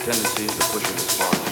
tendency to push it as far